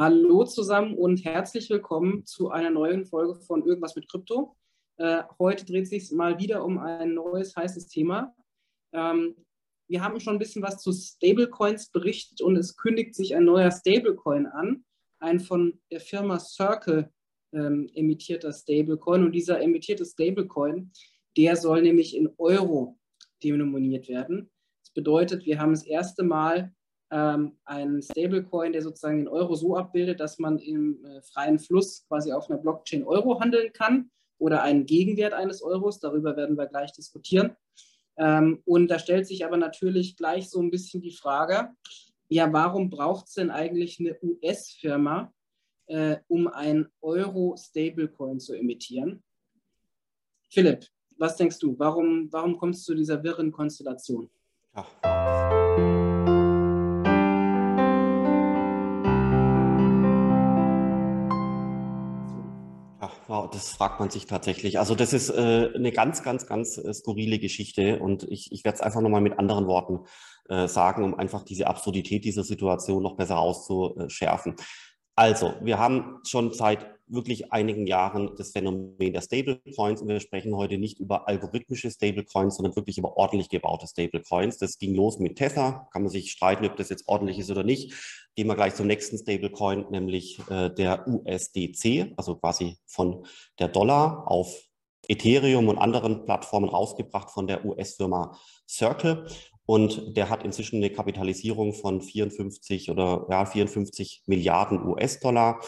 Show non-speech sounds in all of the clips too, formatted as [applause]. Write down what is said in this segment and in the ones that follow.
Hallo zusammen und herzlich willkommen zu einer neuen Folge von Irgendwas mit Krypto. Äh, heute dreht sich mal wieder um ein neues heißes Thema. Ähm, wir haben schon ein bisschen was zu Stablecoins berichtet und es kündigt sich ein neuer Stablecoin an, ein von der Firma Circle ähm, emittierter Stablecoin. Und dieser emittierte Stablecoin, der soll nämlich in Euro denominiert werden. Das bedeutet, wir haben das erste Mal ähm, einen Stablecoin, der sozusagen den Euro so abbildet, dass man im äh, freien Fluss quasi auf einer Blockchain Euro handeln kann oder einen Gegenwert eines Euros. Darüber werden wir gleich diskutieren. Ähm, und da stellt sich aber natürlich gleich so ein bisschen die Frage, ja, warum braucht es denn eigentlich eine US-Firma, äh, um ein Euro-Stablecoin zu emittieren? Philipp, was denkst du? Warum, warum kommst du zu dieser wirren Konstellation? Ja. Das fragt man sich tatsächlich. Also das ist äh, eine ganz, ganz, ganz äh, skurrile Geschichte und ich, ich werde es einfach nochmal mit anderen Worten äh, sagen, um einfach diese Absurdität dieser Situation noch besser auszuschärfen. Also, wir haben schon seit wirklich einigen Jahren das Phänomen der Stablecoins und wir sprechen heute nicht über algorithmische Stablecoins, sondern wirklich über ordentlich gebaute Stablecoins. Das ging los mit Tether, kann man sich streiten, ob das jetzt ordentlich ist oder nicht. Gehen wir gleich zum nächsten Stablecoin, nämlich äh, der USDC, also quasi von der Dollar auf Ethereum und anderen Plattformen rausgebracht von der US-Firma Circle. Und der hat inzwischen eine Kapitalisierung von 54 oder ja, 54 Milliarden US-Dollar.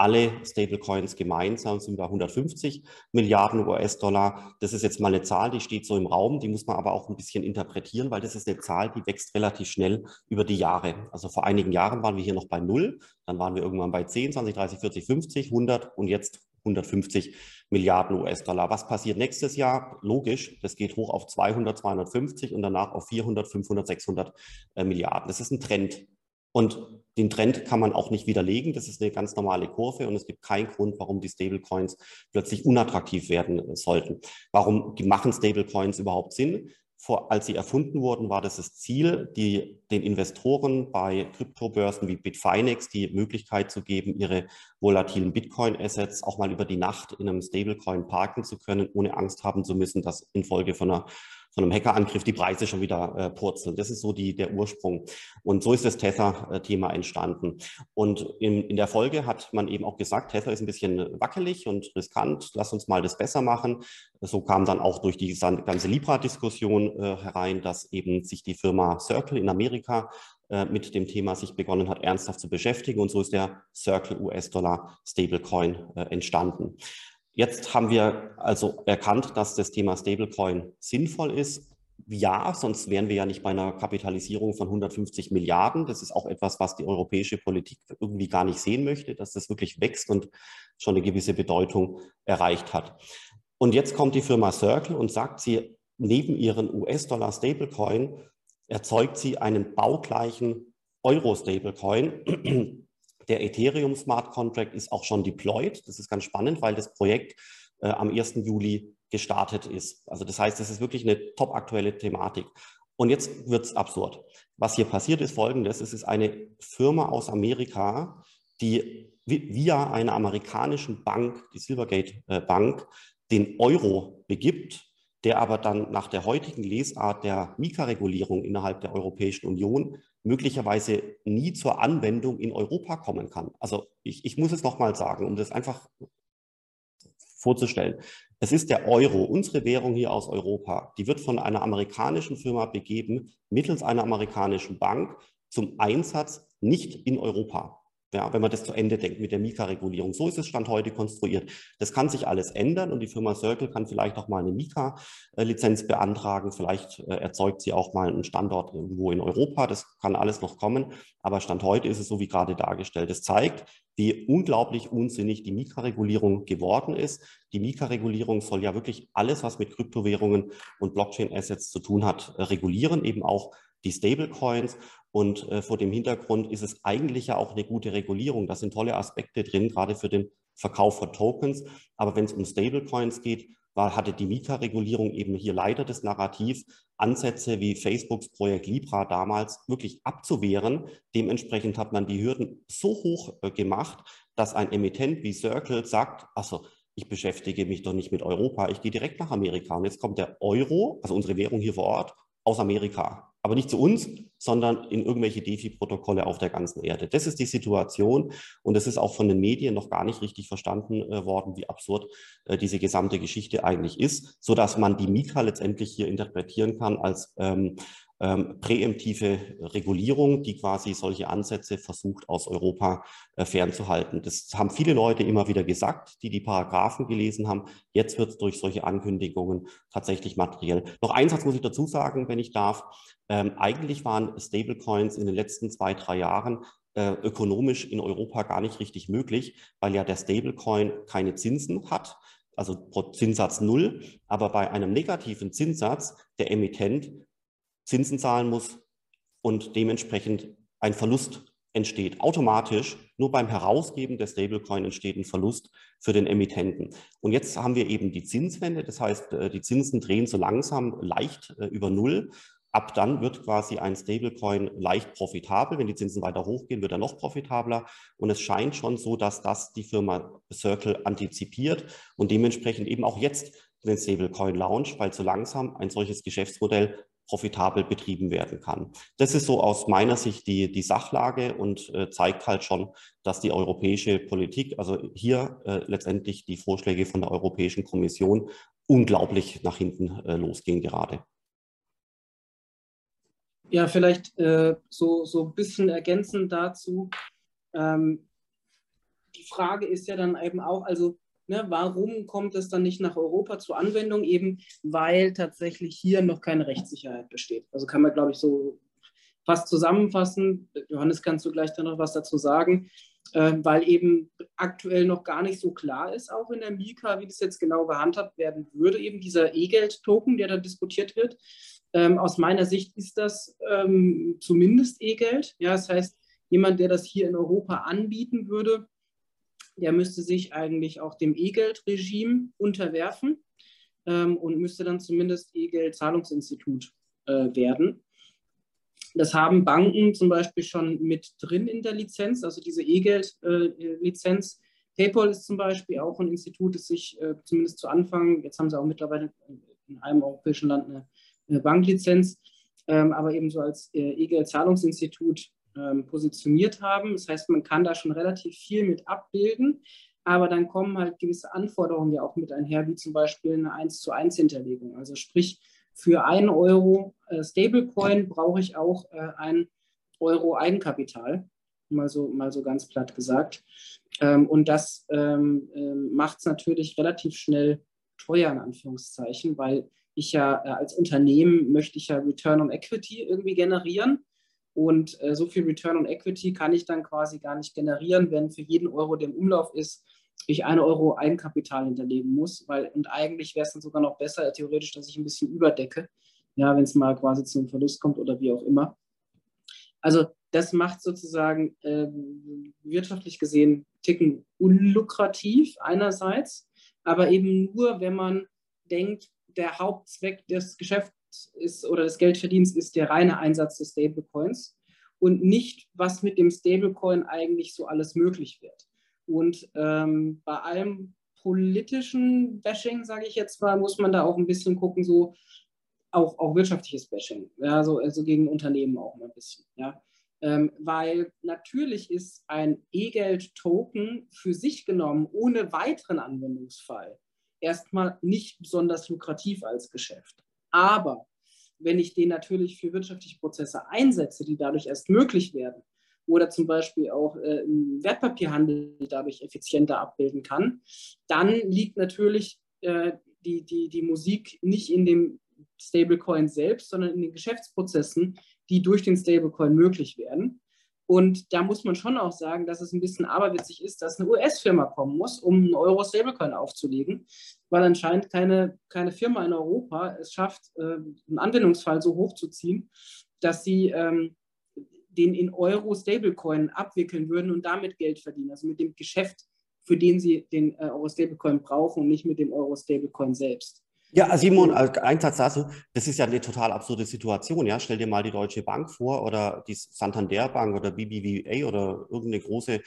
Alle Stablecoins gemeinsam sind bei 150 Milliarden US-Dollar. Das ist jetzt mal eine Zahl, die steht so im Raum, die muss man aber auch ein bisschen interpretieren, weil das ist eine Zahl, die wächst relativ schnell über die Jahre. Also vor einigen Jahren waren wir hier noch bei null, dann waren wir irgendwann bei 10, 20, 30, 40, 50, 100 und jetzt 150 Milliarden US-Dollar. Was passiert nächstes Jahr? Logisch, das geht hoch auf 200, 250 und danach auf 400, 500, 600 äh, Milliarden. Das ist ein Trend. Und den Trend kann man auch nicht widerlegen. Das ist eine ganz normale Kurve und es gibt keinen Grund, warum die Stablecoins plötzlich unattraktiv werden äh, sollten. Warum machen Stablecoins überhaupt Sinn? Vor, als sie erfunden wurden, war das das Ziel, die, den Investoren bei Kryptobörsen wie Bitfinex die Möglichkeit zu geben, ihre volatilen Bitcoin-Assets auch mal über die Nacht in einem Stablecoin parken zu können, ohne Angst haben zu müssen, dass infolge von einer von einem Hackerangriff die Preise schon wieder äh, purzeln. Das ist so die, der Ursprung. Und so ist das Tether-Thema entstanden. Und in, in der Folge hat man eben auch gesagt, Tether ist ein bisschen wackelig und riskant, lass uns mal das besser machen. So kam dann auch durch die ganze Libra-Diskussion äh, herein, dass eben sich die Firma Circle in Amerika äh, mit dem Thema sich begonnen hat, ernsthaft zu beschäftigen. Und so ist der Circle US-Dollar Stablecoin äh, entstanden. Jetzt haben wir also erkannt, dass das Thema Stablecoin sinnvoll ist. Ja, sonst wären wir ja nicht bei einer Kapitalisierung von 150 Milliarden. Das ist auch etwas, was die europäische Politik irgendwie gar nicht sehen möchte, dass das wirklich wächst und schon eine gewisse Bedeutung erreicht hat. Und jetzt kommt die Firma Circle und sagt, sie neben ihren US-Dollar Stablecoin erzeugt sie einen baugleichen Euro-Stablecoin, der Ethereum Smart Contract ist auch schon deployed. Das ist ganz spannend, weil das Projekt äh, am 1. Juli gestartet ist. Also das heißt, es ist wirklich eine top aktuelle Thematik. Und jetzt wird es absurd. Was hier passiert ist folgendes. Es ist eine Firma aus Amerika, die via einer amerikanischen Bank, die Silvergate äh, Bank, den Euro begibt, der aber dann nach der heutigen Lesart der Mika-Regulierung innerhalb der Europäischen Union möglicherweise nie zur Anwendung in Europa kommen kann. Also ich, ich muss es nochmal sagen, um das einfach vorzustellen. Es ist der Euro, unsere Währung hier aus Europa, die wird von einer amerikanischen Firma begeben, mittels einer amerikanischen Bank zum Einsatz nicht in Europa. Ja, wenn man das zu Ende denkt mit der Mika-Regulierung. So ist es Stand heute konstruiert. Das kann sich alles ändern und die Firma Circle kann vielleicht auch mal eine Mika-Lizenz beantragen. Vielleicht äh, erzeugt sie auch mal einen Standort irgendwo in Europa. Das kann alles noch kommen. Aber Stand heute ist es so wie gerade dargestellt. Es zeigt, wie unglaublich unsinnig die Mika-Regulierung geworden ist. Die Mika-Regulierung soll ja wirklich alles, was mit Kryptowährungen und Blockchain-Assets zu tun hat, äh, regulieren, eben auch die Stablecoins. Und äh, vor dem Hintergrund ist es eigentlich ja auch eine gute Regulierung. Da sind tolle Aspekte drin, gerade für den Verkauf von Tokens. Aber wenn es um Stablecoins geht, war, hatte die Mika-Regulierung eben hier leider das Narrativ, Ansätze wie Facebooks Projekt Libra damals wirklich abzuwehren. Dementsprechend hat man die Hürden so hoch äh, gemacht, dass ein Emittent wie Circle sagt, also ich beschäftige mich doch nicht mit Europa, ich gehe direkt nach Amerika. Und jetzt kommt der Euro, also unsere Währung hier vor Ort, aus Amerika aber nicht zu uns, sondern in irgendwelche DeFi-Protokolle auf der ganzen Erde. Das ist die Situation und es ist auch von den Medien noch gar nicht richtig verstanden äh, worden, wie absurd äh, diese gesamte Geschichte eigentlich ist, so dass man die Mika letztendlich hier interpretieren kann als ähm, ähm, präemptive Regulierung, die quasi solche Ansätze versucht, aus Europa äh, fernzuhalten. Das haben viele Leute immer wieder gesagt, die die Paragraphen gelesen haben. Jetzt wird es durch solche Ankündigungen tatsächlich materiell. Noch eins muss ich dazu sagen, wenn ich darf. Ähm, eigentlich waren Stablecoins in den letzten zwei, drei Jahren äh, ökonomisch in Europa gar nicht richtig möglich, weil ja der Stablecoin keine Zinsen hat also Zinssatz null, aber bei einem negativen Zinssatz der Emittent Zinsen zahlen muss und dementsprechend ein Verlust entsteht. Automatisch, nur beim Herausgeben der Stablecoin entsteht ein Verlust für den Emittenten. Und jetzt haben wir eben die Zinswende, das heißt, äh, die Zinsen drehen so langsam leicht äh, über Null. Ab dann wird quasi ein Stablecoin leicht profitabel. Wenn die Zinsen weiter hochgehen, wird er noch profitabler. Und es scheint schon so, dass das die Firma Circle antizipiert und dementsprechend eben auch jetzt den Stablecoin launch, weil so langsam ein solches Geschäftsmodell profitabel betrieben werden kann. Das ist so aus meiner Sicht die, die Sachlage und äh, zeigt halt schon, dass die europäische Politik, also hier äh, letztendlich die Vorschläge von der Europäischen Kommission unglaublich nach hinten äh, losgehen gerade. Ja, vielleicht äh, so, so ein bisschen ergänzend dazu. Ähm, die Frage ist ja dann eben auch, also Ne, warum kommt es dann nicht nach Europa zur Anwendung? Eben weil tatsächlich hier noch keine Rechtssicherheit besteht. Also kann man, glaube ich, so fast zusammenfassen. Johannes, kannst du gleich dann noch was dazu sagen? Äh, weil eben aktuell noch gar nicht so klar ist, auch in der Mika, wie das jetzt genau gehandhabt werden würde, eben dieser E-Geld-Token, der da diskutiert wird. Ähm, aus meiner Sicht ist das ähm, zumindest E-Geld. Ja, das heißt, jemand, der das hier in Europa anbieten würde, der müsste sich eigentlich auch dem E-Geld-Regime unterwerfen ähm, und müsste dann zumindest E-Geld-Zahlungsinstitut äh, werden. Das haben Banken zum Beispiel schon mit drin in der Lizenz, also diese E-Geld-Lizenz. Äh, PayPal ist zum Beispiel auch ein Institut, das sich äh, zumindest zu Anfang, jetzt haben sie auch mittlerweile in einem europäischen Land eine, eine Banklizenz, ähm, aber eben so als äh, E-Geld-Zahlungsinstitut ähm, positioniert haben. Das heißt, man kann da schon relativ viel mit abbilden, aber dann kommen halt gewisse Anforderungen ja auch mit einher, wie zum Beispiel eine 1 zu 1 Hinterlegung. Also sprich, für einen Euro äh, Stablecoin brauche ich auch äh, ein Euro Eigenkapital, mal so, mal so ganz platt gesagt. Ähm, und das ähm, äh, macht es natürlich relativ schnell teuer, in Anführungszeichen, weil ich ja äh, als Unternehmen möchte ich ja Return on Equity irgendwie generieren. Und äh, so viel Return on Equity kann ich dann quasi gar nicht generieren, wenn für jeden Euro, der im Umlauf ist, ich eine Euro Eigenkapital hinterlegen muss. Weil, und eigentlich wäre es dann sogar noch besser, theoretisch, dass ich ein bisschen überdecke, ja, wenn es mal quasi zum Verlust kommt oder wie auch immer. Also das macht sozusagen äh, wirtschaftlich gesehen Ticken unlukrativ einerseits, aber eben nur, wenn man denkt, der Hauptzweck des Geschäfts ist oder des Geldverdienens ist der reine Einsatz des Stablecoins und nicht, was mit dem Stablecoin eigentlich so alles möglich wird. Und ähm, bei allem politischen Bashing, sage ich jetzt mal, muss man da auch ein bisschen gucken, so auch, auch wirtschaftliches Bashing, ja, so, also gegen Unternehmen auch mal ein bisschen, ja. Ähm, weil natürlich ist ein E-Geld-Token für sich genommen ohne weiteren Anwendungsfall erstmal nicht besonders lukrativ als Geschäft. Aber wenn ich den natürlich für wirtschaftliche Prozesse einsetze, die dadurch erst möglich werden, oder zum Beispiel auch äh, Wertpapierhandel dadurch effizienter abbilden kann, dann liegt natürlich äh, die, die, die Musik nicht in dem Stablecoin selbst, sondern in den Geschäftsprozessen, die durch den Stablecoin möglich werden. Und da muss man schon auch sagen, dass es ein bisschen aberwitzig ist, dass eine US-Firma kommen muss, um einen Euro-Stablecoin aufzulegen, weil anscheinend keine, keine Firma in Europa es schafft, äh, einen Anwendungsfall so hochzuziehen, dass sie ähm, den in Euro-Stablecoin abwickeln würden und damit Geld verdienen, also mit dem Geschäft für den sie den äh, Euro-Stablecoin brauchen und nicht mit dem Euro-Stablecoin selbst. Ja, Simon, ein Satz dazu. Das ist ja eine total absurde Situation. Ja, stell dir mal die Deutsche Bank vor oder die Santander Bank oder BBVA oder irgendeine große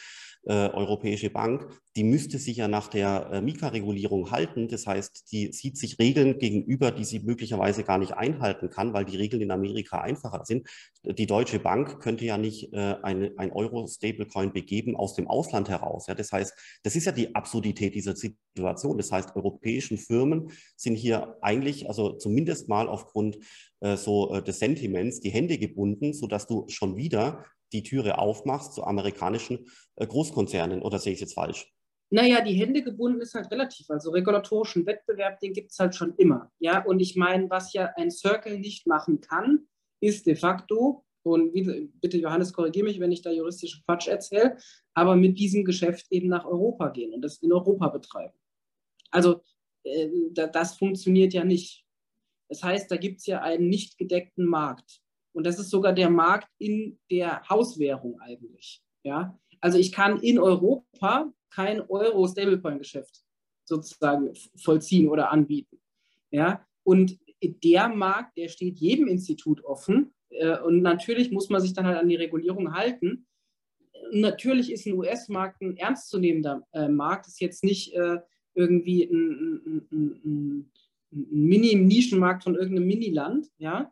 äh, europäische Bank, die müsste sich ja nach der äh, Mika-Regulierung halten. Das heißt, die sieht sich Regeln gegenüber, die sie möglicherweise gar nicht einhalten kann, weil die Regeln in Amerika einfacher sind. Die Deutsche Bank könnte ja nicht äh, eine, ein Euro-Stablecoin begeben aus dem Ausland heraus. Ja, das heißt, das ist ja die Absurdität dieser Situation. Das heißt, europäischen Firmen sind hier eigentlich, also zumindest mal aufgrund äh, so äh, des Sentiments, die Hände gebunden, sodass du schon wieder die Türe aufmachst zu amerikanischen äh, Großkonzernen. Oder sehe ich es jetzt falsch? Naja, die Hände gebunden ist halt relativ. Also regulatorischen Wettbewerb, den gibt es halt schon immer. Ja, und ich meine, was ja ein Circle nicht machen kann, ist de facto, und wie, bitte Johannes, korrigiere mich, wenn ich da juristische Quatsch erzähle, aber mit diesem Geschäft eben nach Europa gehen und das in Europa betreiben. Also äh, das funktioniert ja nicht. Das heißt, da gibt es ja einen nicht gedeckten Markt. Und das ist sogar der Markt in der Hauswährung eigentlich. Ja? Also ich kann in Europa kein Euro-Stablecoin-Geschäft sozusagen vollziehen oder anbieten. Ja? Und der Markt, der steht jedem Institut offen. Äh, und natürlich muss man sich dann halt an die Regulierung halten. Natürlich ist ein US-Markt ein ernstzunehmender äh, Markt, ist jetzt nicht irgendwie ein, ein, ein, ein Mini-Nischenmarkt von irgendeinem Miniland, ja,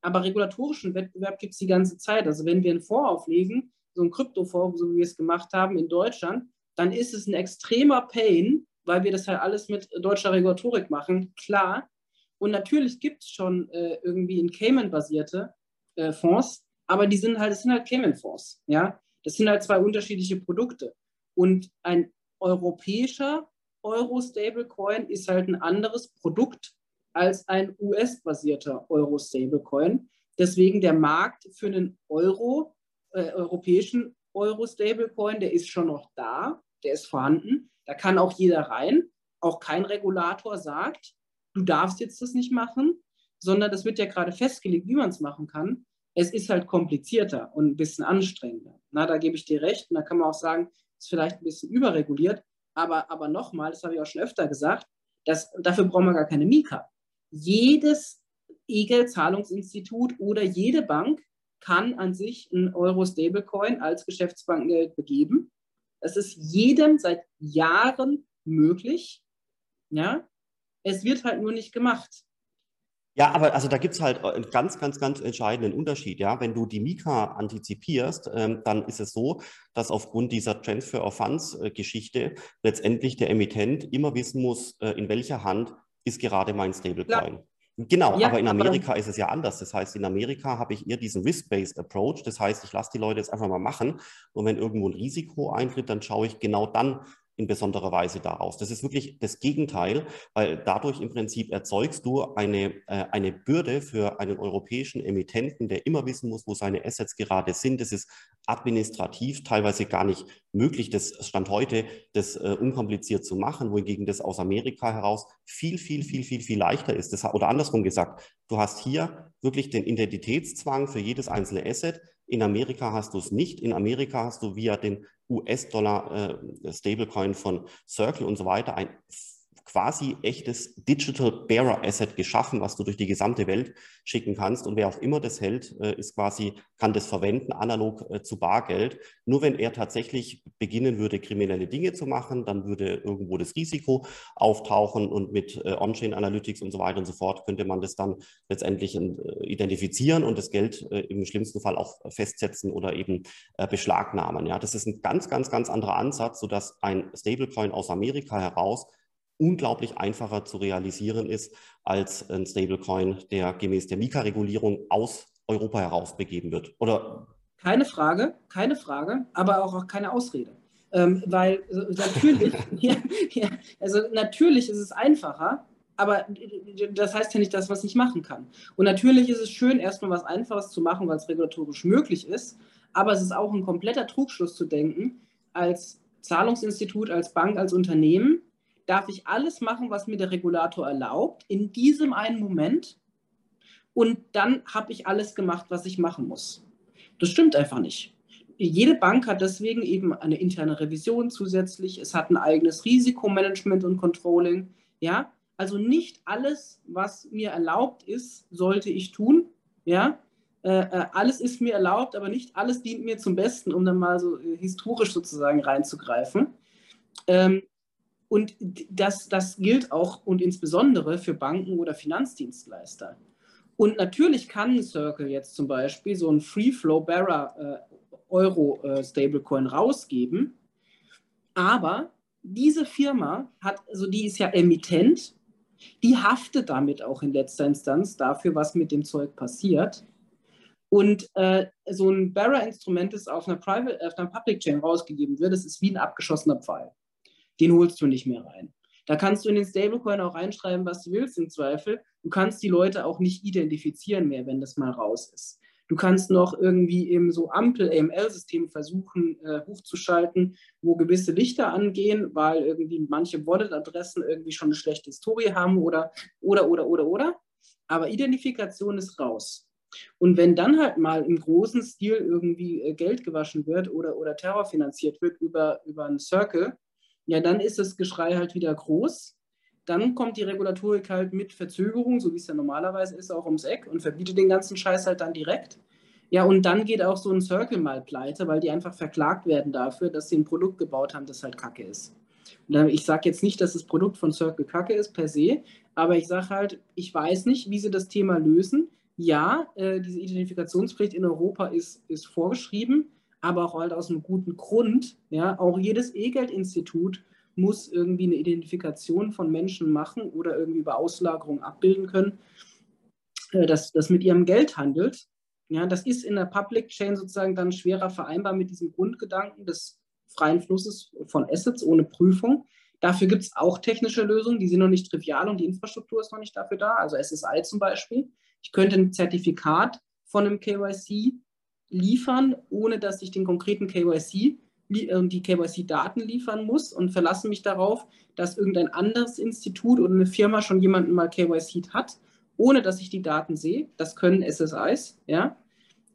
aber regulatorischen Wettbewerb gibt es die ganze Zeit. Also wenn wir einen Fonds auflegen, so einen Kryptofonds, so wie wir es gemacht haben in Deutschland, dann ist es ein extremer Pain, weil wir das halt alles mit deutscher Regulatorik machen, klar. Und natürlich gibt es schon äh, irgendwie in Cayman-basierte äh, Fonds, aber die sind halt, das sind halt Cayman-Fonds, ja. Das sind halt zwei unterschiedliche Produkte. Und ein europäischer Euro-Stablecoin ist halt ein anderes Produkt als ein US-basierter Euro-Stablecoin. Deswegen der Markt für einen Euro, äh, europäischen Euro-Stablecoin, der ist schon noch da, der ist vorhanden. Da kann auch jeder rein. Auch kein Regulator sagt, du darfst jetzt das nicht machen, sondern das wird ja gerade festgelegt, wie man es machen kann. Es ist halt komplizierter und ein bisschen anstrengender. Na, da gebe ich dir recht. Und da kann man auch sagen, es ist vielleicht ein bisschen überreguliert. Aber, aber nochmal, das habe ich auch schon öfter gesagt, dass, dafür brauchen wir gar keine Mika jedes EGEL-Zahlungsinstitut oder jede Bank kann an sich ein Euro-Stablecoin als Geschäftsbankgeld begeben. Das ist jedem seit Jahren möglich. Ja? Es wird halt nur nicht gemacht. Ja, aber also da gibt es halt einen ganz, ganz, ganz entscheidenden Unterschied. Ja, wenn du die Mika antizipierst, ähm, dann ist es so, dass aufgrund dieser Transfer of Funds äh, Geschichte letztendlich der Emittent immer wissen muss, äh, in welcher Hand ist gerade mein Stablecoin. Ja. Genau, ja, aber in Amerika aber ist es ja anders. Das heißt, in Amerika habe ich eher diesen Risk-Based Approach. Das heißt, ich lasse die Leute jetzt einfach mal machen. Und wenn irgendwo ein Risiko eintritt, dann schaue ich genau dann, in besonderer Weise daraus. Das ist wirklich das Gegenteil, weil dadurch im Prinzip erzeugst du eine, äh, eine Bürde für einen europäischen Emittenten, der immer wissen muss, wo seine Assets gerade sind. Das ist administrativ teilweise gar nicht möglich, das Stand heute, das äh, unkompliziert zu machen, wohingegen das aus Amerika heraus viel, viel, viel, viel, viel leichter ist. Das, oder andersrum gesagt, du hast hier wirklich den Identitätszwang für jedes einzelne Asset. In Amerika hast du es nicht. In Amerika hast du via den US-Dollar äh, von Circle und so weiter ein quasi echtes Digital Bearer Asset geschaffen, was du durch die gesamte Welt schicken kannst. Und wer auch immer das hält, äh, ist quasi, kann das verwenden, analog äh, zu Bargeld. Nur wenn er tatsächlich beginnen würde, kriminelle Dinge zu machen, dann würde irgendwo das Risiko auftauchen und mit äh, On-Chain Analytics und so weiter und so fort könnte man das dann letztendlich identifizieren und das Geld im schlimmsten Fall auch festsetzen oder eben beschlagnahmen. Ja, das ist ein ganz, ganz, ganz anderer Ansatz, sodass ein Stablecoin aus Amerika heraus unglaublich einfacher zu realisieren ist als ein Stablecoin, der gemäß der Mika-Regulierung aus Europa heraus begeben wird. Oder? Keine Frage, keine Frage, aber auch, auch keine Ausrede. Ähm, weil also natürlich, [laughs] ja, ja, also natürlich ist es einfacher, aber das heißt ja nicht, dass man es nicht machen kann. Und natürlich ist es schön, erstmal was Einfaches zu machen, weil es regulatorisch möglich ist, aber es ist auch ein kompletter Trugschluss zu denken, als Zahlungsinstitut, als Bank, als Unternehmen, darf ich alles machen, was mir der Regulator erlaubt, in diesem einen Moment. Und dann habe ich alles gemacht, was ich machen muss. Das stimmt einfach nicht. jede Bank hat deswegen eben eine interne Revision zusätzlich. Es hat ein eigenes Risikomanagement und Controlling. Ja, also nicht alles, was mir erlaubt ist, sollte ich tun. Ja, äh, äh, alles ist mir erlaubt, aber nicht alles dient mir zum Besten, um dann mal so äh, historisch sozusagen reinzugreifen. Ähm, und das, das gilt auch und insbesondere für Banken oder Finanzdienstleister. Und natürlich kann Circle jetzt zum Beispiel so ein Free Flow Bearer äh, Euro äh, Stablecoin rausgeben, aber diese Firma hat, also die ist ja Emittent, die haftet damit auch in letzter Instanz dafür, was mit dem Zeug passiert. Und äh, so ein Bearer-Instrument, das auf einer, Private, auf einer Public Chain rausgegeben wird, das ist wie ein abgeschossener Pfeil. Den holst du nicht mehr rein. Da kannst du in den Stablecoin auch reinschreiben, was du willst im Zweifel. Du kannst die Leute auch nicht identifizieren mehr, wenn das mal raus ist. Du kannst noch irgendwie im so Ampel-AML-System versuchen äh, hochzuschalten, wo gewisse Lichter angehen, weil irgendwie manche Wallet-Adressen irgendwie schon eine schlechte Historie haben oder, oder, oder, oder, oder. Aber Identifikation ist raus. Und wenn dann halt mal im großen Stil irgendwie äh, Geld gewaschen wird oder, oder Terror finanziert wird über, über einen Circle, ja, dann ist das Geschrei halt wieder groß. Dann kommt die Regulatorik halt mit Verzögerung, so wie es ja normalerweise ist, auch ums Eck und verbietet den ganzen Scheiß halt dann direkt. Ja, und dann geht auch so ein Circle mal pleite, weil die einfach verklagt werden dafür, dass sie ein Produkt gebaut haben, das halt kacke ist. Und ich sage jetzt nicht, dass das Produkt von Circle kacke ist per se, aber ich sage halt, ich weiß nicht, wie sie das Thema lösen ja, äh, diese Identifikationspflicht in Europa ist, ist vorgeschrieben, aber auch halt aus einem guten Grund. Ja, auch jedes E-Geld-Institut muss irgendwie eine Identifikation von Menschen machen oder irgendwie über Auslagerung abbilden können, äh, dass das mit ihrem Geld handelt. Ja, das ist in der Public Chain sozusagen dann schwerer vereinbar mit diesem Grundgedanken des freien Flusses von Assets ohne Prüfung. Dafür gibt es auch technische Lösungen, die sind noch nicht trivial und die Infrastruktur ist noch nicht dafür da, also SSI zum Beispiel. Ich könnte ein Zertifikat von einem KYC liefern, ohne dass ich den konkreten KYC äh, die KYC-Daten liefern muss und verlasse mich darauf, dass irgendein anderes Institut oder eine Firma schon jemanden mal KYC hat, ohne dass ich die Daten sehe. Das können SSIs, ja.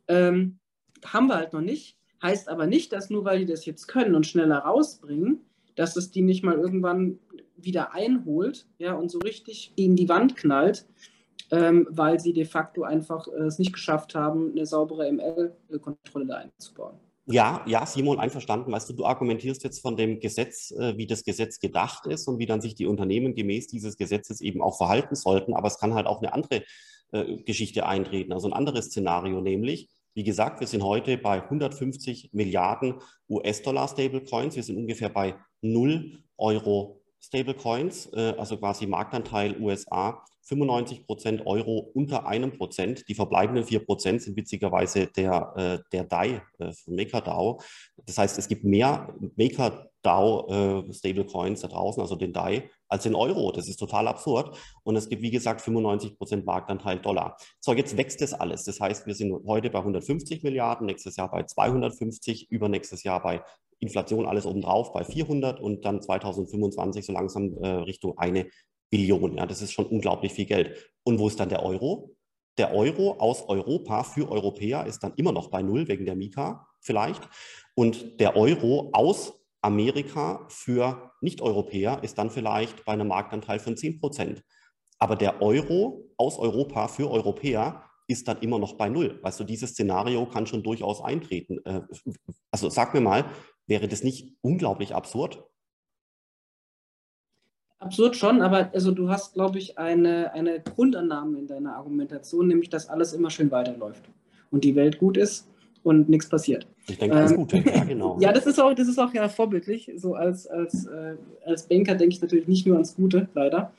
Ähm, haben wir halt noch nicht. Heißt aber nicht, dass nur weil die das jetzt können und schneller rausbringen, dass es die nicht mal irgendwann wieder einholt, ja, und so richtig gegen die Wand knallt, ähm, weil sie de facto einfach äh, es nicht geschafft haben, eine saubere ML-Kontrolle da einzubauen. Ja, ja, Simon, einverstanden. Weißt du, du argumentierst jetzt von dem Gesetz, äh, wie das Gesetz gedacht ist und wie dann sich die Unternehmen gemäß dieses Gesetzes eben auch verhalten sollten. Aber es kann halt auch eine andere äh, Geschichte eintreten, also ein anderes Szenario, nämlich, wie gesagt, wir sind heute bei 150 Milliarden US-Dollar Stablecoins. Wir sind ungefähr bei 0 Euro Stablecoins, äh, also quasi Marktanteil USA 95 Prozent Euro unter einem Prozent. Die verbleibenden vier Prozent sind witzigerweise der, äh, der DAI äh, von MakerDAO. Das heißt, es gibt mehr MakerDAO äh, da draußen, also den DAI, als den Euro. Das ist total absurd. Und es gibt, wie gesagt, 95 Prozent Marktanteil Dollar. So, jetzt wächst das alles. Das heißt, wir sind heute bei 150 Milliarden, nächstes Jahr bei 250, übernächstes Jahr bei Inflation alles obendrauf bei 400 und dann 2025 so langsam äh, Richtung eine Billionen. Ja, das ist schon unglaublich viel Geld. Und wo ist dann der Euro? Der Euro aus Europa für Europäer ist dann immer noch bei Null wegen der Mika vielleicht. Und der Euro aus Amerika für Nicht-Europäer ist dann vielleicht bei einem Marktanteil von 10 Prozent. Aber der Euro aus Europa für Europäer ist dann immer noch bei Null. Weißt du, dieses Szenario kann schon durchaus eintreten. Äh, also sag mir mal, wäre das nicht unglaublich absurd? Absurd schon, aber also du hast, glaube ich, eine, eine Grundannahme in deiner Argumentation, nämlich dass alles immer schön weiterläuft und die Welt gut ist und nichts passiert. Ich denke, alles ähm, Gute, ja, [laughs] genau. ja, das ist auch, das ist auch ja vorbildlich. So als, als, äh, als Banker denke ich natürlich nicht nur ans Gute, leider.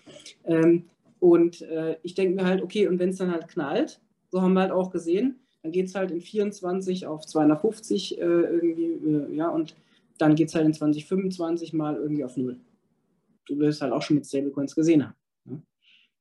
Ähm, und äh, ich denke mir halt, okay, und wenn es dann halt knallt, so haben wir halt auch gesehen, dann geht es halt in 24 auf 250 äh, irgendwie, äh, ja, und dann geht es halt in 2025 mal irgendwie auf Null du wirst halt auch schon mit Stablecoins gesehen haben. Ne?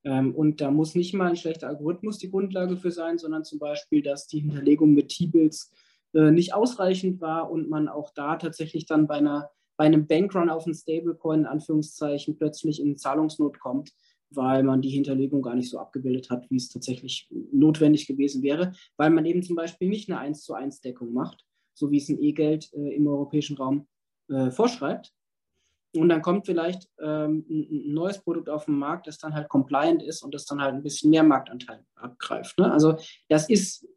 Ähm, und da muss nicht mal ein schlechter Algorithmus die Grundlage für sein, sondern zum Beispiel, dass die Hinterlegung mit T-Bills äh, nicht ausreichend war und man auch da tatsächlich dann bei, einer, bei einem Bankrun auf einen Stablecoin in Anführungszeichen plötzlich in Zahlungsnot kommt, weil man die Hinterlegung gar nicht so abgebildet hat, wie es tatsächlich notwendig gewesen wäre, weil man eben zum Beispiel nicht eine 1 zu 1 Deckung macht, so wie es ein E-Geld äh, im europäischen Raum äh, vorschreibt. Und dann kommt vielleicht ähm, ein neues Produkt auf den Markt, das dann halt compliant ist und das dann halt ein bisschen mehr Marktanteil abgreift. Ne? Also das ist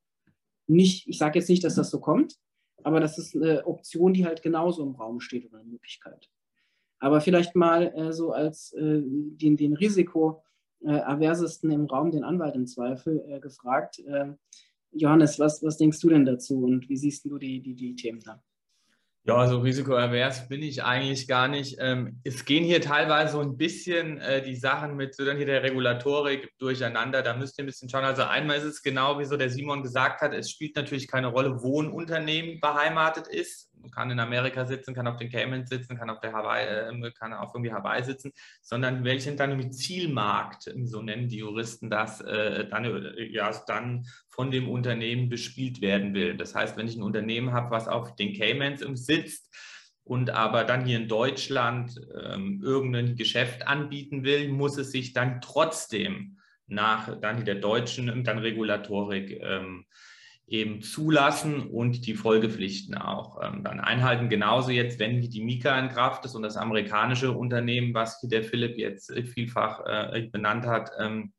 nicht, ich sage jetzt nicht, dass das so kommt, aber das ist eine Option, die halt genauso im Raum steht oder eine Möglichkeit. Aber vielleicht mal äh, so als äh, den, den risikoaversesten äh, im Raum, den Anwalt im Zweifel, äh, gefragt. Äh, Johannes, was, was denkst du denn dazu und wie siehst du die, die, die Themen da? Ja, so also risikoavers bin ich eigentlich gar nicht. Ähm, es gehen hier teilweise so ein bisschen äh, die Sachen mit so dann hier der Regulatorik durcheinander. Da müsst ihr ein bisschen schauen. Also einmal ist es genau, wie so der Simon gesagt hat, es spielt natürlich keine Rolle, wo ein Unternehmen beheimatet ist kann in Amerika sitzen, kann auf den Caymans sitzen, kann auf der Hawaii, äh, kann auf irgendwie Hawaii sitzen, sondern welchen dann mit Zielmarkt, so nennen die Juristen das, äh, dann, äh, ja, dann von dem Unternehmen bespielt werden will. Das heißt, wenn ich ein Unternehmen habe, was auf den Caymans sitzt, und aber dann hier in Deutschland ähm, irgendein Geschäft anbieten will, muss es sich dann trotzdem nach dann der deutschen dann Regulatorik ähm, eben zulassen und die Folgepflichten auch ähm, dann einhalten. Genauso jetzt, wenn die Mika in Kraft ist und das amerikanische Unternehmen, was der Philipp jetzt vielfach äh, benannt hat, ähm,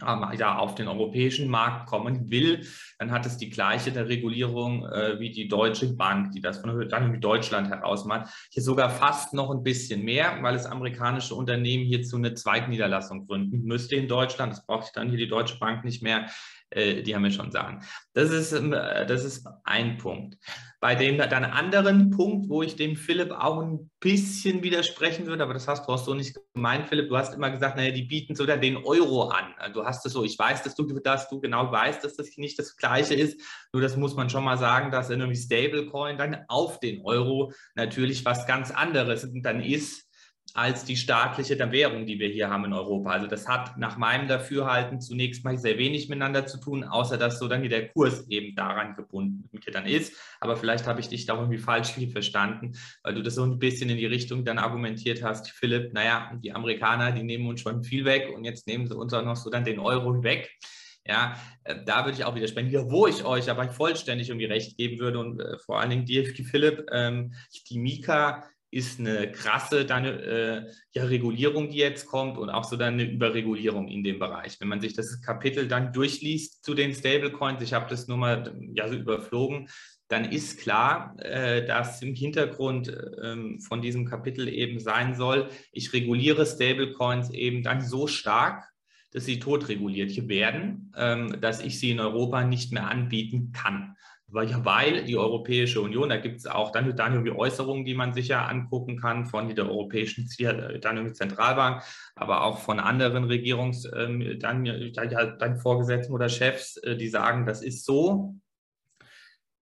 ja, auf den europäischen Markt kommen will, dann hat es die gleiche der Regulierung äh, wie die Deutsche Bank, die das von dann Deutschland heraus macht. Hier sogar fast noch ein bisschen mehr, weil das amerikanische Unternehmen hierzu eine Zweigniederlassung gründen müsste in Deutschland. Das braucht dann hier die Deutsche Bank nicht mehr. Äh, die haben wir schon sagen. Das ist, ähm, das ist ein Punkt. Bei dem dann anderen Punkt, wo ich dem Philipp auch ein bisschen widersprechen würde, aber das hast du auch so nicht gemeint, Philipp. Du hast immer gesagt, naja, die bieten so dann den Euro an. Du hast es so, ich weiß, dass du, dass du genau weißt, dass das nicht das Gleiche ist. Nur das muss man schon mal sagen, dass irgendwie Stablecoin dann auf den Euro natürlich was ganz anderes dann ist als die staatliche Währung, die wir hier haben in Europa. Also das hat nach meinem Dafürhalten zunächst mal sehr wenig miteinander zu tun, außer dass so dann der Kurs eben daran gebunden dann ist. Aber vielleicht habe ich dich da irgendwie falsch verstanden, weil du das so ein bisschen in die Richtung dann argumentiert hast, Philipp, naja, die Amerikaner, die nehmen uns schon viel weg und jetzt nehmen sie uns auch noch so dann den Euro weg. Ja, äh, da würde ich auch widersprechen, ja, wo ich euch aber vollständig irgendwie recht geben würde und äh, vor allen Dingen dir, Philipp, ähm, die Mika ist eine krasse dann, äh, ja, Regulierung, die jetzt kommt und auch so dann eine Überregulierung in dem Bereich. Wenn man sich das Kapitel dann durchliest zu den Stablecoins, ich habe das nur mal ja, so überflogen, dann ist klar, äh, dass im Hintergrund äh, von diesem Kapitel eben sein soll, ich reguliere Stablecoins eben dann so stark, dass sie totreguliert werden, ähm, dass ich sie in Europa nicht mehr anbieten kann weil die Europäische Union, da gibt es auch dann, dann irgendwie Äußerungen, die man sich ja angucken kann von der Europäischen dann irgendwie Zentralbank, aber auch von anderen Regierungs, ähm, dann, dann Vorgesetzten oder Chefs, äh, die sagen, das ist so,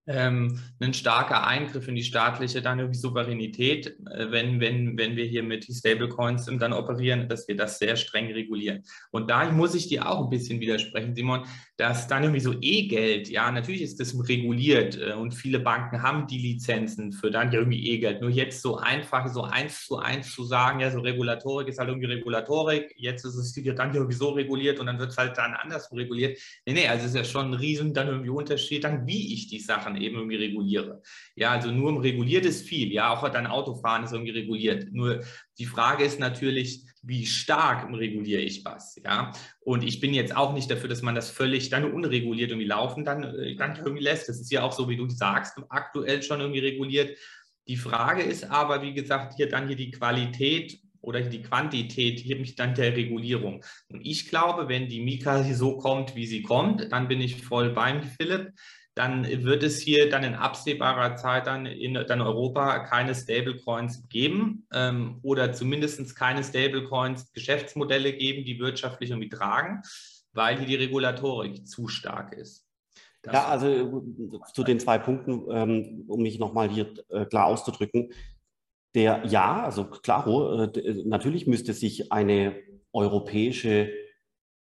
ähm, ein starker Eingriff in die staatliche dann irgendwie Souveränität, äh, wenn, wenn, wenn wir hier mit Stablecoins dann operieren, dass wir das sehr streng regulieren. Und da muss ich dir auch ein bisschen widersprechen, Simon, dass dann irgendwie so E-Geld, ja, natürlich ist das reguliert äh, und viele Banken haben die Lizenzen für dann irgendwie E-Geld. Nur jetzt so einfach, so eins zu eins zu sagen, ja, so Regulatorik ist halt irgendwie Regulatorik, jetzt ist es dann irgendwie so reguliert und dann wird es halt dann anders reguliert. Nee, nee, also es ist ja schon ein riesen dann irgendwie Unterschied, dann wie ich die Sachen eben irgendwie reguliere. Ja, also nur reguliert ist viel, ja, auch dann Autofahren ist irgendwie reguliert. Nur die Frage ist natürlich, wie stark reguliere ich was, ja? Und ich bin jetzt auch nicht dafür, dass man das völlig dann unreguliert irgendwie laufen dann, äh, dann irgendwie lässt. Das ist ja auch so, wie du sagst, aktuell schon irgendwie reguliert. Die Frage ist aber, wie gesagt, hier dann hier die Qualität oder die Quantität hier mich dann der Regulierung. Und ich glaube, wenn die Mika so kommt, wie sie kommt, dann bin ich voll beim Philipp dann wird es hier dann in absehbarer Zeit dann in dann Europa keine Stablecoins geben ähm, oder zumindest keine Stablecoins Geschäftsmodelle geben, die wirtschaftlich irgendwie tragen, weil hier die Regulatorik zu stark ist. Das ja, also zu den zwei Punkten, ähm, um mich nochmal hier äh, klar auszudrücken. Der ja, also klaro, äh, natürlich müsste sich eine europäische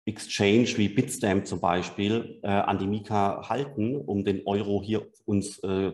Exchange wie Bitstamp zum Beispiel äh, an die Mika halten, um den Euro hier uns äh,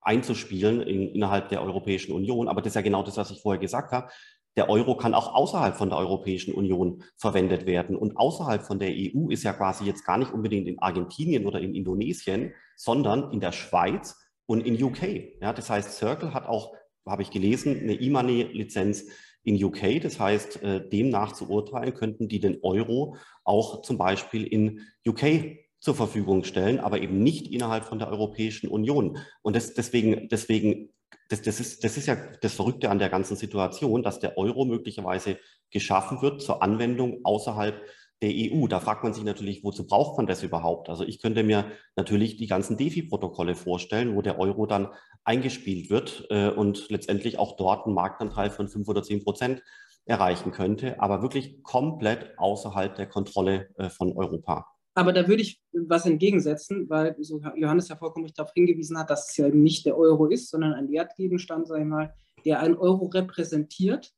einzuspielen in, innerhalb der Europäischen Union. Aber das ist ja genau das, was ich vorher gesagt habe. Der Euro kann auch außerhalb von der Europäischen Union verwendet werden. Und außerhalb von der EU ist ja quasi jetzt gar nicht unbedingt in Argentinien oder in Indonesien, sondern in der Schweiz, und in UK. Ja, das heißt, Circle hat auch, habe ich gelesen, eine E-Money-Lizenz in UK. Das heißt, äh, demnach zu urteilen, könnten die den Euro auch zum Beispiel in UK zur Verfügung stellen, aber eben nicht innerhalb von der Europäischen Union. Und das, deswegen, deswegen das, das, ist, das ist ja das Verrückte an der ganzen Situation, dass der Euro möglicherweise geschaffen wird zur Anwendung außerhalb der EU. Da fragt man sich natürlich, wozu braucht man das überhaupt? Also ich könnte mir natürlich die ganzen DeFi-Protokolle vorstellen, wo der Euro dann eingespielt wird äh, und letztendlich auch dort einen Marktanteil von fünf oder zehn Prozent erreichen könnte, aber wirklich komplett außerhalb der Kontrolle äh, von Europa. Aber da würde ich was entgegensetzen, weil so Johannes ja vollkommen darauf hingewiesen hat, dass es ja eben nicht der Euro ist, sondern ein Wertgegenstand, sage ich mal, der einen Euro repräsentiert.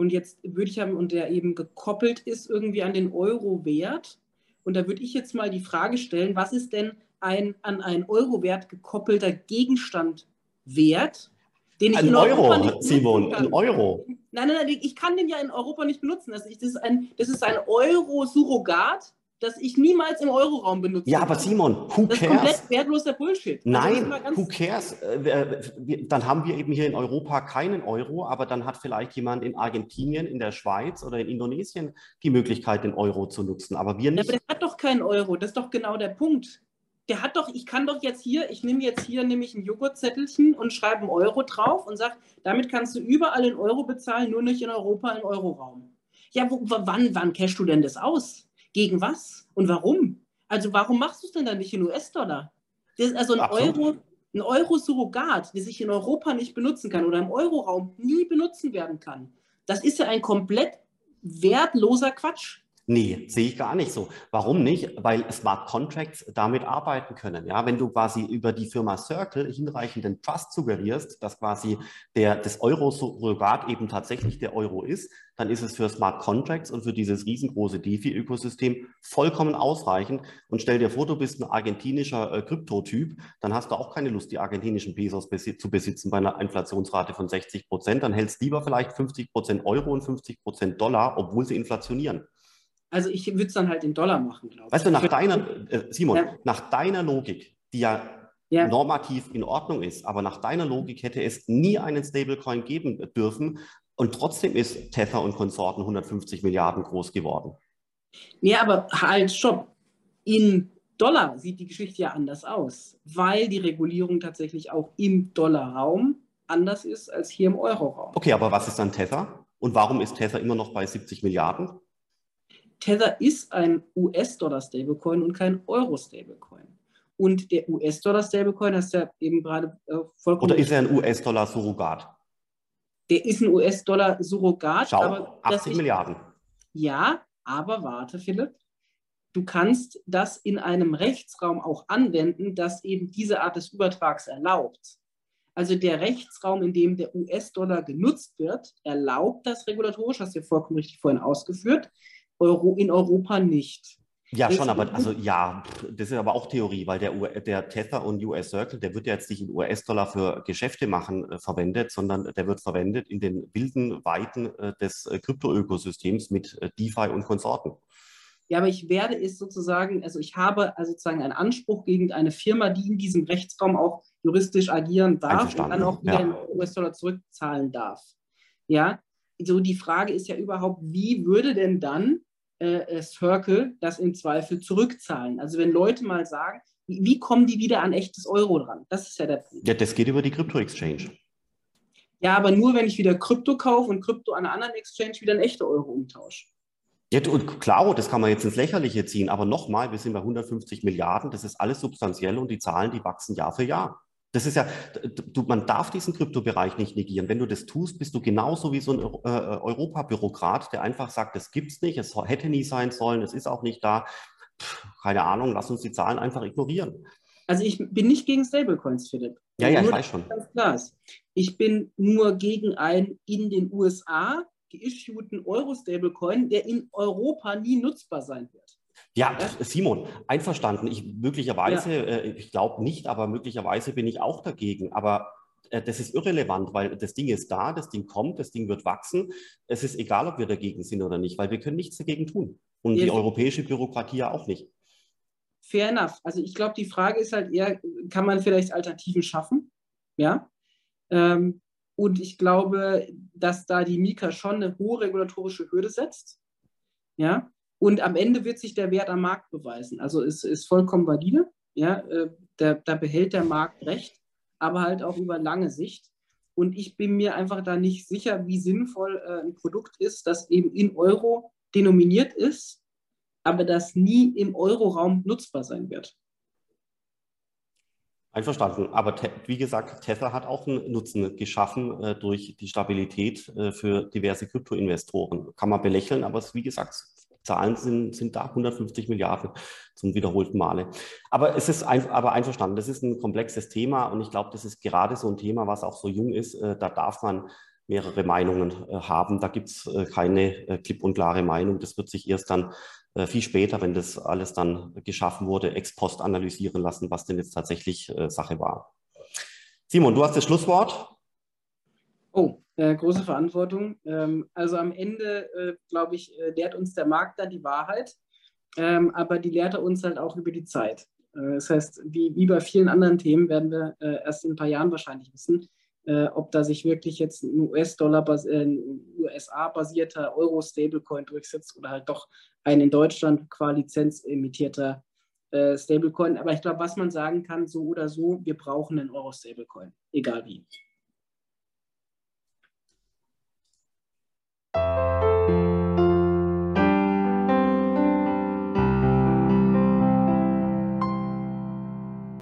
Und jetzt würde ich haben, und der eben gekoppelt ist irgendwie an den Euro-Wert. Und da würde ich jetzt mal die Frage stellen, was ist denn ein an einen Euro-Wert gekoppelter Gegenstand wert, den ich ein in Euro, Europa nicht Simon, kann. ein Euro. Nein, nein, nein, ich kann den ja in Europa nicht benutzen. Das ist ein, das ist ein Euro-Surrogat, das ich niemals im Euroraum benutze. Ja, aber Simon, who das cares? Das ist komplett wertloser Bullshit. Also Nein, who cares? Äh, dann haben wir eben hier in Europa keinen Euro, aber dann hat vielleicht jemand in Argentinien, in der Schweiz oder in Indonesien die Möglichkeit, den Euro zu nutzen. Aber wir nicht. Ja, aber der hat doch keinen Euro. Das ist doch genau der Punkt. Der hat doch, ich kann doch jetzt hier, ich nehme jetzt hier nämlich ein Joghurtzettelchen und schreibe einen Euro drauf und sage, damit kannst du überall in Euro bezahlen, nur nicht in Europa im Euroraum. Ja, wo, wann, wann cashst du denn das aus? Gegen was und warum? Also warum machst du es denn dann nicht in US-Dollar? Also ein Absolut. Euro, ein Euro-Surrogat, das ich in Europa nicht benutzen kann oder im Euroraum nie benutzen werden kann. Das ist ja ein komplett wertloser Quatsch. Nee, sehe ich gar nicht so. Warum nicht? Weil Smart Contracts damit arbeiten können. Ja, wenn du quasi über die Firma Circle hinreichenden Trust suggerierst, dass quasi der, das Euro-Surrogat eben tatsächlich der Euro ist, dann ist es für Smart Contracts und für dieses riesengroße DeFi-Ökosystem vollkommen ausreichend. Und stell dir vor, du bist ein argentinischer äh, Kryptotyp, dann hast du auch keine Lust, die argentinischen Pesos besi zu besitzen bei einer Inflationsrate von 60 Prozent. Dann hältst lieber vielleicht 50 Prozent Euro und 50 Prozent Dollar, obwohl sie inflationieren. Also ich würde es dann halt in Dollar machen, glaube ich. Weißt du, nach deiner, äh, Simon, ja. nach deiner Logik, die ja, ja, normativ in Ordnung ist, aber nach deiner Logik hätte es nie einen Stablecoin geben dürfen und trotzdem ist Tether und Konsorten 150 Milliarden groß geworden. Nee, aber halt, stopp. In Dollar sieht die Geschichte ja anders aus, weil die Regulierung tatsächlich auch im Dollarraum anders ist als hier im Euroraum. Okay, aber was ist dann Tether? Und warum ist Tether immer noch bei 70 Milliarden? Tether ist ein US-Dollar-Stablecoin und kein Euro-Stablecoin. Und der US-Dollar-Stablecoin, hast du ja eben gerade äh, vollkommen. Oder ist er ein US-Dollar-Surrogat? Der ist ein US-Dollar-Surrogat. Schau, aber 80 ich, Milliarden. Ja, aber warte, Philipp. Du kannst das in einem Rechtsraum auch anwenden, das eben diese Art des Übertrags erlaubt. Also der Rechtsraum, in dem der US-Dollar genutzt wird, erlaubt das regulatorisch, hast du ja vollkommen richtig vorhin ausgeführt. Euro, in Europa nicht. Ja, das schon, aber also ja, das ist aber auch Theorie, weil der, der Tether und US Circle, der wird ja jetzt nicht in US-Dollar für Geschäfte machen äh, verwendet, sondern der wird verwendet in den wilden Weiten äh, des äh, Krypto-Ökosystems mit äh, DeFi und Konsorten. Ja, aber ich werde es sozusagen, also ich habe also sozusagen einen Anspruch gegen eine Firma, die in diesem Rechtsraum auch juristisch agieren darf und dann auch wieder ja. in US-Dollar zurückzahlen darf. Ja, so die Frage ist ja überhaupt, wie würde denn dann äh, äh, Circle das im Zweifel zurückzahlen. Also wenn Leute mal sagen, wie, wie, kommen die wieder an echtes Euro dran? Das ist ja der Punkt. Ja, das geht über die Krypto-Exchange. Ja, aber nur wenn ich wieder Krypto kaufe und Krypto an einer anderen Exchange wieder ein echter Euro umtausche. Ja, und klar, das kann man jetzt ins Lächerliche ziehen, aber nochmal, wir sind bei 150 Milliarden, das ist alles substanziell und die Zahlen, die wachsen Jahr für Jahr. Das ist ja, du, man darf diesen Kryptobereich nicht negieren. Wenn du das tust, bist du genauso wie so ein äh, Europabürokrat, der einfach sagt, das gibt's nicht, es hätte nie sein sollen, es ist auch nicht da. Puh, keine Ahnung, lass uns die Zahlen einfach ignorieren. Also ich bin nicht gegen Stablecoins, Philipp. Ja, ja, ich weiß schon. Ich bin nur gegen einen in den USA geissueden Euro-Stablecoin, der in Europa nie nutzbar sein wird. Ja, Simon, einverstanden. Ich möglicherweise, ja. äh, ich glaube nicht, aber möglicherweise bin ich auch dagegen. Aber äh, das ist irrelevant, weil das Ding ist da, das Ding kommt, das Ding wird wachsen. Es ist egal, ob wir dagegen sind oder nicht, weil wir können nichts dagegen tun. Und ja. die europäische Bürokratie ja auch nicht. fair enough. Also ich glaube, die Frage ist halt eher, kann man vielleicht Alternativen schaffen? Ja. Ähm, und ich glaube, dass da die Mika schon eine hohe regulatorische Hürde setzt. Ja. Und am Ende wird sich der Wert am Markt beweisen. Also es ist vollkommen valide. Ja, äh, da, da behält der Markt recht, aber halt auch über lange Sicht. Und ich bin mir einfach da nicht sicher, wie sinnvoll äh, ein Produkt ist, das eben in Euro denominiert ist, aber das nie im Euroraum nutzbar sein wird. Einverstanden. Aber wie gesagt, Tether hat auch einen Nutzen geschaffen äh, durch die Stabilität äh, für diverse Kryptoinvestoren. Kann man belächeln, aber es, wie gesagt, Zahlen sind, sind da 150 Milliarden zum wiederholten Male. Aber es ist ein, aber einverstanden, das ist ein komplexes Thema und ich glaube, das ist gerade so ein Thema, was auch so jung ist. Äh, da darf man mehrere Meinungen äh, haben. Da gibt es äh, keine klipp und klare Meinung. Das wird sich erst dann viel später, wenn das alles dann geschaffen wurde, ex post analysieren lassen, was denn jetzt tatsächlich Sache war. Simon, du hast das Schlusswort. Oh, äh, große Verantwortung. Ähm, also am Ende, äh, glaube ich, äh, lehrt uns der Markt da die Wahrheit, ähm, aber die lehrt er uns halt auch über die Zeit. Äh, das heißt, wie, wie bei vielen anderen Themen werden wir erst in ein paar Jahren wahrscheinlich wissen, ob da sich wirklich jetzt ein US-Dollar, USA-basierter Euro-Stablecoin durchsetzt oder halt doch ein in Deutschland qua Lizenz imitierter äh, Stablecoin. Aber ich glaube, was man sagen kann, so oder so, wir brauchen einen Euro-Stablecoin, egal wie. Bye.